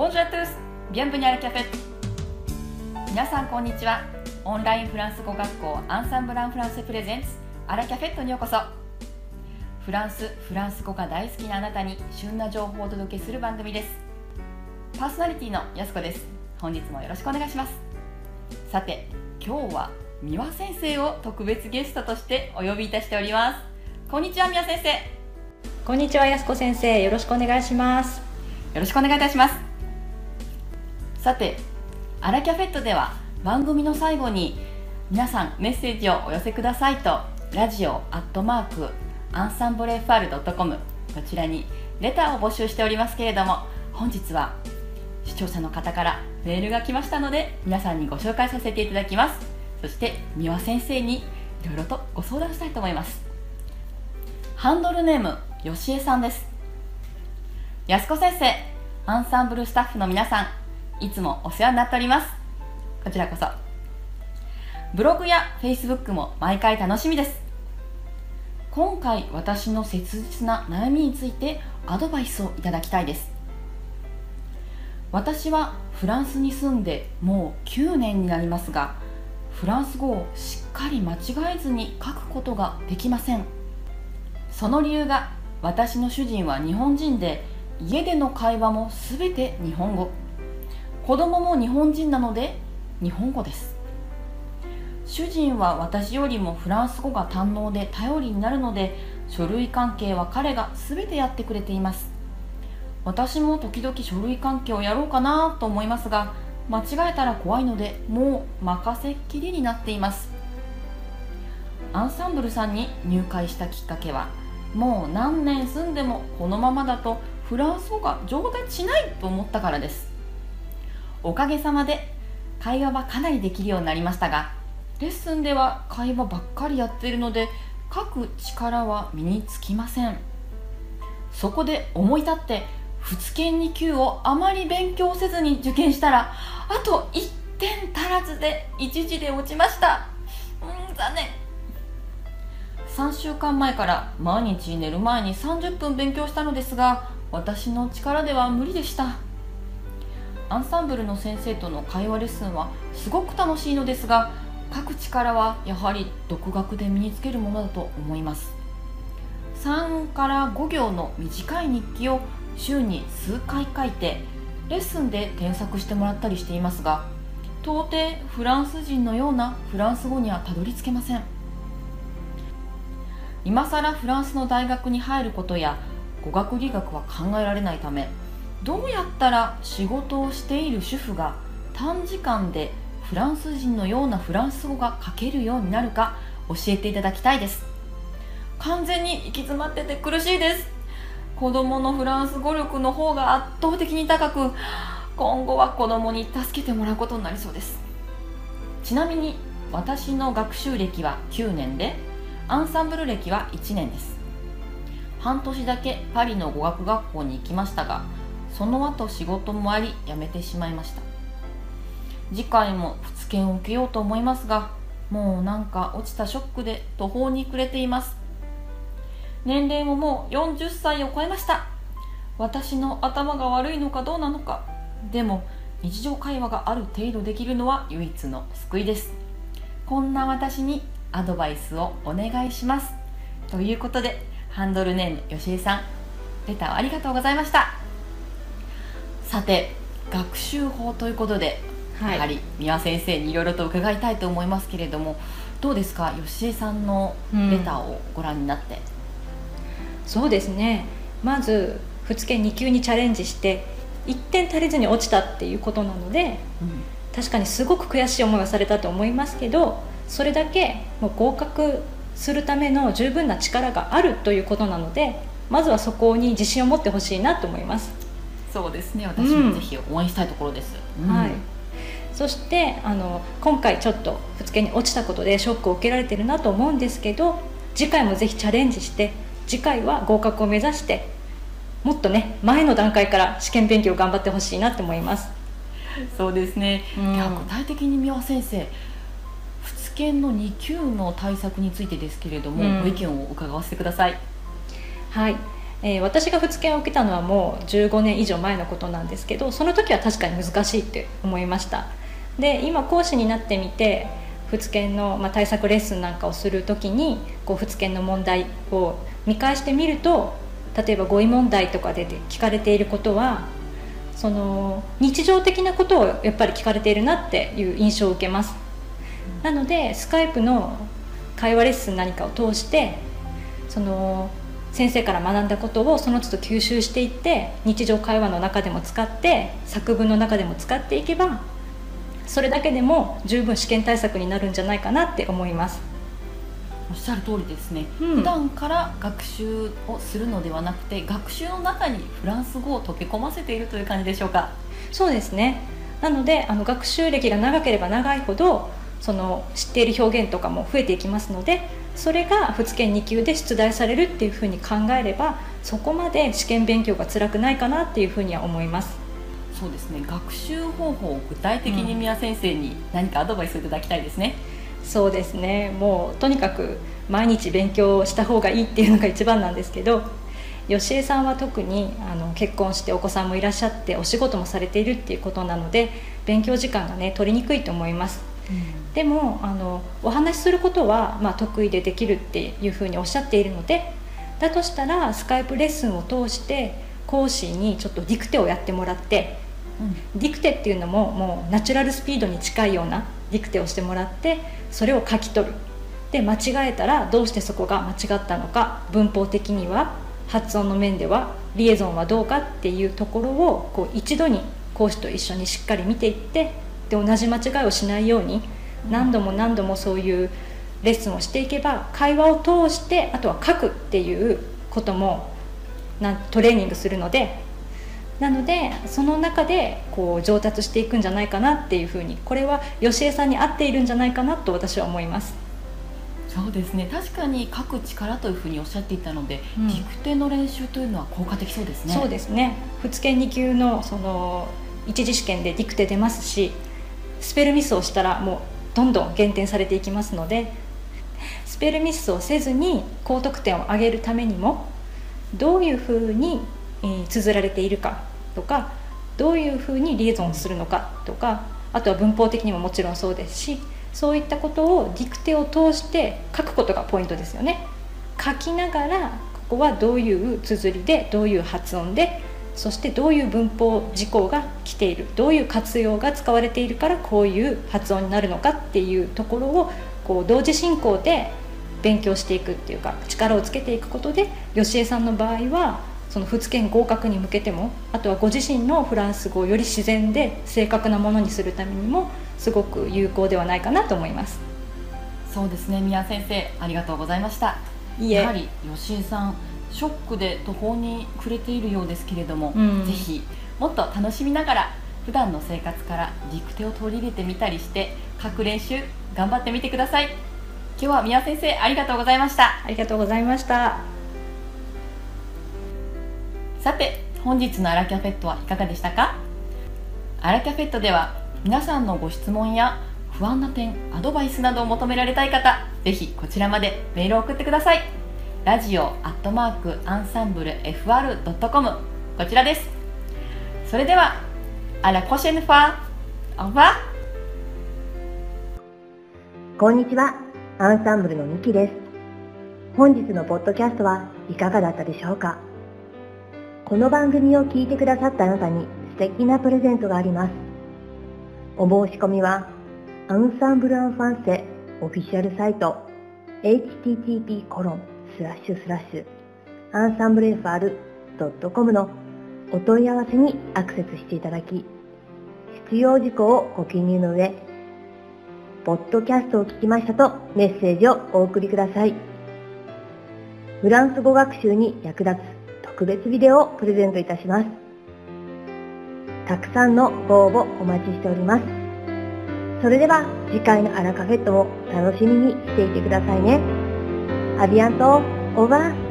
Bonjour à tous! Bienvenue à la café! 皆さんこんにちは。オンラインフランス語学校アンサンブランフランスプレゼンツアラキャフェットにようこそ。フランス、フランス語が大好きなあなたに旬な情報をお届けする番組です。パーソナリティのやすこです。本日もよろしくお願いします。さて、今日は三輪先生を特別ゲストとしてお呼びいたしております。こんにちは、三輪先生。こんにちは、やすこ先生。よろしくお願いします。よろしくお願いいたします。さて、アラキャフェットでは番組の最後に皆さんメッセージをお寄せくださいとラジオアットマークアンサンブレファールドットコムこちらにレターを募集しておりますけれども本日は視聴者の方からメールが来ましたので皆さんにご紹介させていただきます。そして三輪先生にいろいろとご相談したいと思います。ハンドルネームよしえさんです。安子先生アンサンブルスタッフの皆さんいつもお世話になっております。こちらこそ。ブログやフェイスブックも毎回楽しみです。今回私の切実な悩みについてアドバイスをいただきたいです。私はフランスに住んでもう9年になりますがフランス語をしっかり間違えずに書くことができません。その理由が私の主人は日本人で家での会話も全て日本語。子供も日本人なので日本語です。主人は私よりもフランス語が堪能で頼りになるので書類関係は彼が全てやってくれています。私も時々書類関係をやろうかなと思いますが間違えたら怖いのでもう任せっきりになっています。アンサンブルさんに入会したきっかけはもう何年住んでもこのままだとフランス語が上達しないと思ったからです。おかげさまで会話はかなりできるようになりましたがレッスンでは会話ばっかりやっているので書く力は身につきません。そこで思い立って仏研2級をあまり勉強せずに受験したらあと1点足らずで一時で落ちました。うん残念。3週間前から毎日寝る前に30分勉強したのですが私の力では無理でした。アンサンブルの先生との会話レッスンはすごく楽しいのですが書く力はやはり独学で身につけるものだと思います。3から5行の短い日記を週に数回書いてレッスンで添削してもらったりしていますが到底フランス人のようなフランス語にはたどり着けません。今更フランスの大学に入ることや語学留学は考えられないためどうやったら仕事をしている主婦が短時間でフランス人のようなフランス語が書けるようになるか教えていただきたいです。完全に行き詰まってて苦しいです。子供のフランス語力の方が圧倒的に高く今後は子供に助けてもらうことになりそうです。ちなみに私の学習歴は9年でアンサンブル歴は1年です。半年だけパリの語学学校に行きましたがその後仕事もあり辞めてしまいました。次回も仏研を受けようと思いますがもうなんか落ちたショックで途方に暮れています。年齢ももう40歳を超えました。私の頭が悪いのかどうなのか。でも日常会話がある程度できるのは唯一の救いです。こんな私にアドバイスをお願いします。ということでハンドルネームよしえさん。レターありがとうございました。さて学習法ということで、はい、やはり三輪先生にいろいろと伺いたいと思いますけれどもどうですか？吉江さんのレターをご覧になって、うん、そうですね。まず仏研2級にチャレンジして1点足りずに落ちたっていうことなので、うん、確かにすごく悔しい思いはされたと思いますけどそれだけもう合格するための十分な力があるということなのでまずはそこに自信を持ってほしいなと思いますそうですね。私もぜひ応援したいところです、うん、はい。そしてあの今回ちょっとぶけに落ちたことでショックを受けられてるなと思うんですけど次回もぜひチャレンジして次回は合格を目指してもっとね前の段階から試験勉強頑張ってほしいなって思います。そうですね、うん、いや具体的に三輪先生仏研の2級の対策についてですけれども、うん、ご意見を伺わせてください。はいえー、私が仏研を受けたのはもう15年以上前のことなんですけどその時は確かに難しいって思いました。で今講師になってみて仏研の、まあ、対策レッスンなんかをする時にこう仏研の問題を見返してみると例えば語彙問題とかで聞かれていることはその日常的なことをやっぱり聞かれているなっていう印象を受けます。なのでスカイプの会話レッスン何かを通してその先生から学んだことをその都度吸収していって日常会話の中でも使って作文の中でも使っていけばそれだけでも十分試験対策になるんじゃないかなって思います。おっしゃる通りですね、うん、普段から学習をするのではなくて学習の中にフランス語を溶け込ませているという感じでしょうか？そうですね。なのであの学習歴が長ければ長いほどその知っている表現とかも増えていきますのでそれが仏研2級で出題されるっていうふうに考えればそこまで試験勉強が辛くないかなっていうふうには思います。そうですね。学習方法を具体的に宮先生に何かアドバイスをいただきたいですね、うん、そうですね。もうとにかく毎日勉強した方がいいっていうのが一番なんですけど吉江さんは特にあの結婚してお子さんもいらっしゃってお仕事もされているっていうことなので勉強時間がね取りにくいと思いますでもあのお話しすることは、まあ、得意でできるっていうふうにおっしゃっているのでだとしたらスカイプレッスンを通して講師にちょっとディクテをやってもらって、うん、ディクテっていうのももうナチュラルスピードに近いようなディクテをしてもらってそれを書き取る。で間違えたらどうしてそこが間違ったのか文法的には発音の面ではリエゾンはどうかっていうところをこう一度に講師と一緒にしっかり見ていってで同じ間違いをしないように何度も何度もそういうレッスンをしていけば会話を通してあとは書くっていうこともなトレーニングするのでなのでその中でこう上達していくんじゃないかなっていうふうにこれは吉江さんに合っているんじゃないかなと私は思います。そうですね。確かに書く力というふうにおっしゃっていたので、うん、ディクテの練習というのは効果的そうですね。そうですね。仏研2級のその一次試験でディクテ出ますしスペルミスをしたらもうどんどん減点されていきますのでスペルミスをせずに高得点を上げるためにもどういうふうに、えー、綴られているかとかどういうふうにリエゾンするのかとかあとは文法的にももちろんそうですしそういったことをディクテを通して書くことがポイントですよね。書きながらここはどういう綴りでどういう発音でそしてどういう文法事項が来ているどういう活用が使われているからこういう発音になるのかっていうところをこう同時進行で勉強していくっていうか力をつけていくことで吉江さんの場合はその仏研合格に向けてもあとはご自身のフランス語をより自然で正確なものにするためにもすごく有効ではないかなと思います。そうですね。宮先生ありがとうございました。やはり吉江さんショックで途方に暮れているようですけれども、うん、ぜひもっと楽しみながら普段の生活からディクテを取り入れてみたりして書く練習頑張ってみてください。今日は宮先生ありがとうございました。ありがとうございました。さて本日のアラキャフェットはいかがでしたか？アラキャフェットでは皆さんのご質問や不安な点アドバイスなどを求められたい方ぜひこちらまでメールを送ってくださいラジオアットマークアンサンブル FR.com こちらです。それではあら la prochaine fois au revoir こんにちは。アンサンブルのミキです。本日のポッドキャストはいかがだったでしょうか。この番組を聞いてくださったあなたに素敵なプレゼントがあります。お申し込みはアンサンブルアンファンセオフィシャルサイト http コロン。スラッシュスラッシュアンサンブル FR.com のお問い合わせにアクセスしていただき、必要事項をご記入の上、ポッドキャストを聞きましたとメッセージをお送りください。フランス語学習に役立つ特別ビデオをプレゼントいたします。たくさんのご応募お待ちしております。それでは次回のアラカフェットも楽しみにしていてくださいね。Avianto, over.